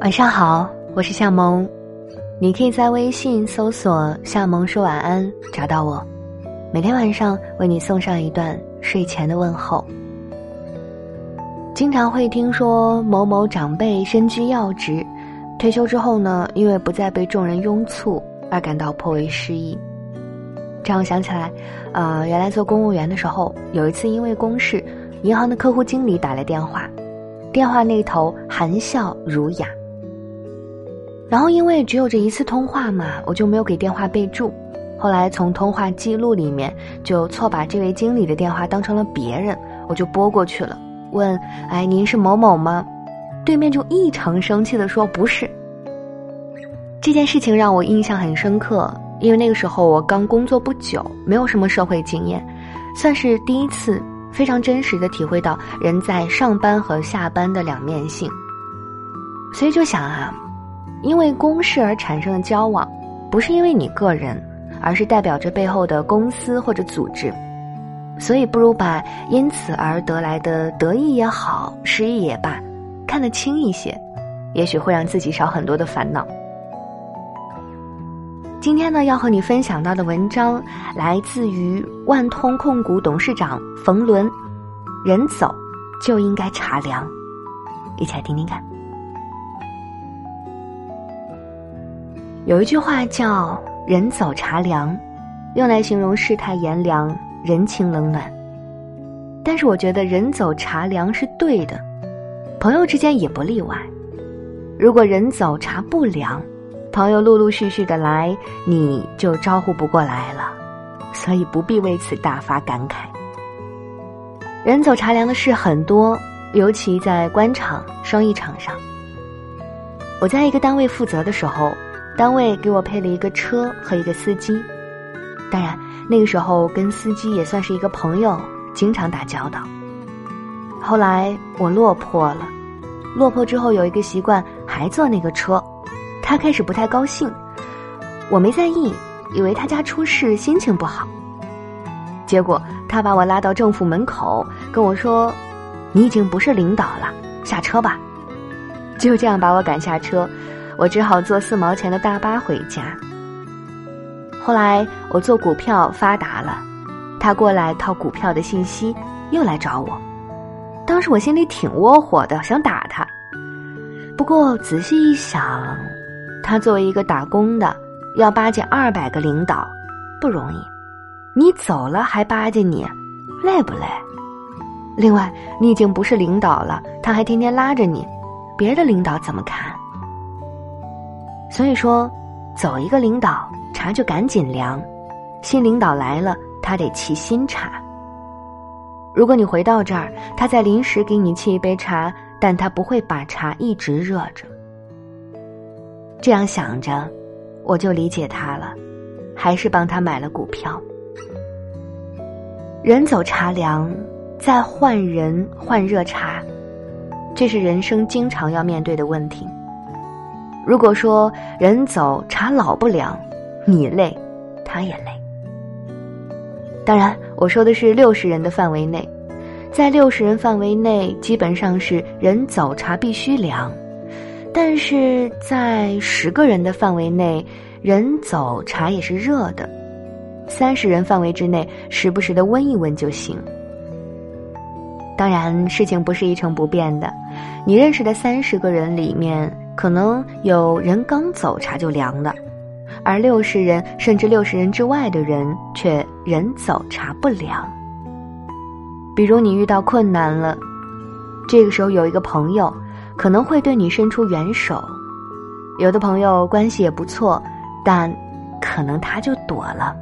晚上好，我是夏萌，你可以在微信搜索“夏萌说晚安”找到我，每天晚上为你送上一段睡前的问候。经常会听说某某长辈身居要职，退休之后呢，因为不再被众人拥簇而感到颇为失意。这让我想起来，呃，原来做公务员的时候，有一次因为公事，银行的客户经理打来电话，电话那头含笑儒雅。然后因为只有这一次通话嘛，我就没有给电话备注。后来从通话记录里面就错把这位经理的电话当成了别人，我就拨过去了，问：“哎，您是某某吗？”对面就异常生气的说：“不是。”这件事情让我印象很深刻，因为那个时候我刚工作不久，没有什么社会经验，算是第一次非常真实的体会到人在上班和下班的两面性。所以就想啊。因为公事而产生的交往，不是因为你个人，而是代表着背后的公司或者组织，所以不如把因此而得来的得意也好，失意也罢，看得轻一些，也许会让自己少很多的烦恼。今天呢，要和你分享到的文章来自于万通控股董事长冯仑，人走就应该茶凉，一起来听听看。有一句话叫“人走茶凉”，用来形容世态炎凉、人情冷暖。但是我觉得“人走茶凉”是对的，朋友之间也不例外。如果人走茶不凉，朋友陆陆续续的来，你就招呼不过来了。所以不必为此大发感慨。人走茶凉的事很多，尤其在官场、生意场上。我在一个单位负责的时候。单位给我配了一个车和一个司机，当然那个时候跟司机也算是一个朋友，经常打交道。后来我落魄了，落魄之后有一个习惯，还坐那个车，他开始不太高兴，我没在意，以为他家出事，心情不好。结果他把我拉到政府门口，跟我说：“你已经不是领导了，下车吧。”就这样把我赶下车。我只好坐四毛钱的大巴回家。后来我做股票发达了，他过来套股票的信息，又来找我。当时我心里挺窝火的，想打他。不过仔细一想，他作为一个打工的，要巴结二百个领导，不容易。你走了还巴结你，累不累？另外，你已经不是领导了，他还天天拉着你，别的领导怎么看？所以说，走一个领导，茶就赶紧凉；新领导来了，他得沏新茶。如果你回到这儿，他再临时给你沏一杯茶，但他不会把茶一直热着。这样想着，我就理解他了，还是帮他买了股票。人走茶凉，再换人换热茶，这是人生经常要面对的问题。如果说人走茶老不凉，你累，他也累。当然，我说的是六十人的范围内，在六十人范围内，基本上是人走茶必须凉；但是在十个人的范围内，人走茶也是热的。三十人范围之内，时不时的温一温就行。当然，事情不是一成不变的，你认识的三十个人里面。可能有人刚走茶就凉了，而六十人甚至六十人之外的人却人走茶不凉。比如你遇到困难了，这个时候有一个朋友可能会对你伸出援手，有的朋友关系也不错，但可能他就躲了。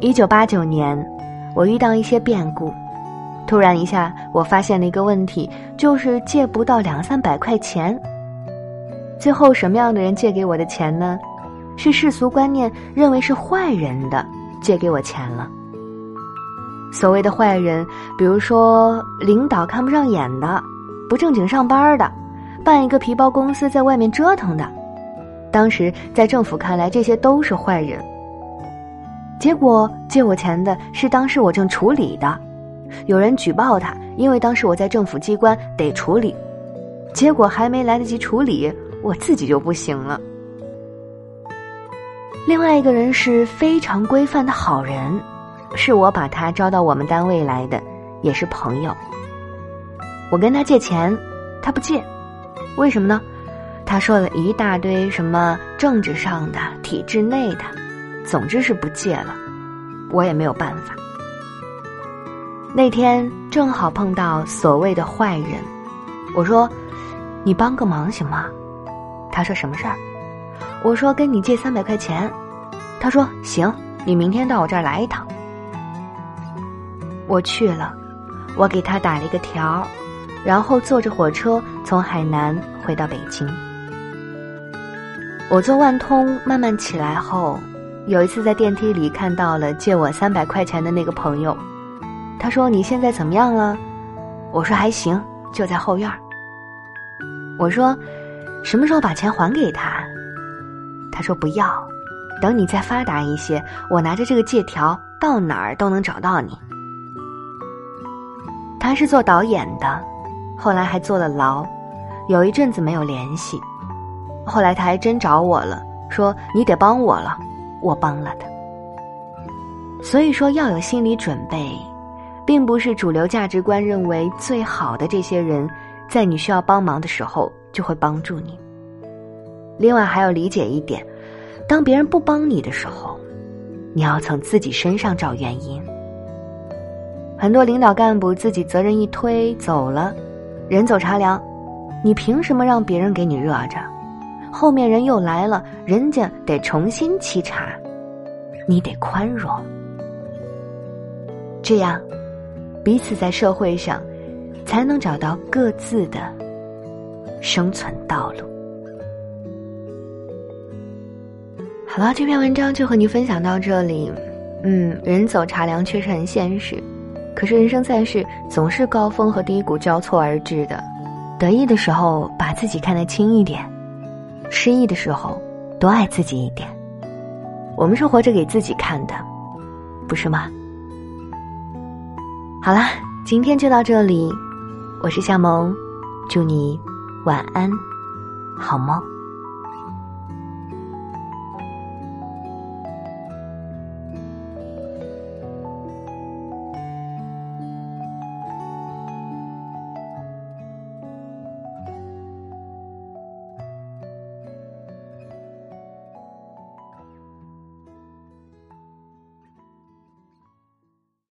一九八九年，我遇到一些变故。突然一下，我发现了一个问题，就是借不到两三百块钱。最后什么样的人借给我的钱呢？是世俗观念认为是坏人的借给我钱了。所谓的坏人，比如说领导看不上眼的，不正经上班的，办一个皮包公司在外面折腾的。当时在政府看来，这些都是坏人。结果借我钱的是当时我正处理的。有人举报他，因为当时我在政府机关得处理，结果还没来得及处理，我自己就不行了。另外一个人是非常规范的好人，是我把他招到我们单位来的，也是朋友。我跟他借钱，他不借，为什么呢？他说了一大堆什么政治上的、体制内的，总之是不借了。我也没有办法。那天正好碰到所谓的坏人，我说：“你帮个忙行吗？”他说：“什么事儿？”我说：“跟你借三百块钱。”他说：“行，你明天到我这儿来一趟。”我去了，我给他打了一个条。然后坐着火车从海南回到北京。我坐万通慢慢起来后，有一次在电梯里看到了借我三百块钱的那个朋友，他说：“你现在怎么样了？”我说：“还行，就在后院。”我说：“什么时候把钱还给他？”他说：“不要，等你再发达一些，我拿着这个借条到哪儿都能找到你。”他是做导演的。后来还坐了牢，有一阵子没有联系。后来他还真找我了，说你得帮我了，我帮了他。所以说要有心理准备，并不是主流价值观认为最好的这些人，在你需要帮忙的时候就会帮助你。另外还要理解一点，当别人不帮你的时候，你要从自己身上找原因。很多领导干部自己责任一推走了。人走茶凉，你凭什么让别人给你热着？后面人又来了，人家得重新沏茶，你得宽容。这样，彼此在社会上才能找到各自的生存道路。好了，这篇文章就和你分享到这里。嗯，人走茶凉确实很现实。可是人生在世，总是高峰和低谷交错而至的。得意的时候，把自己看得轻一点；失意的时候，多爱自己一点。我们是活着给自己看的，不是吗？好啦，今天就到这里。我是夏萌，祝你晚安，好梦。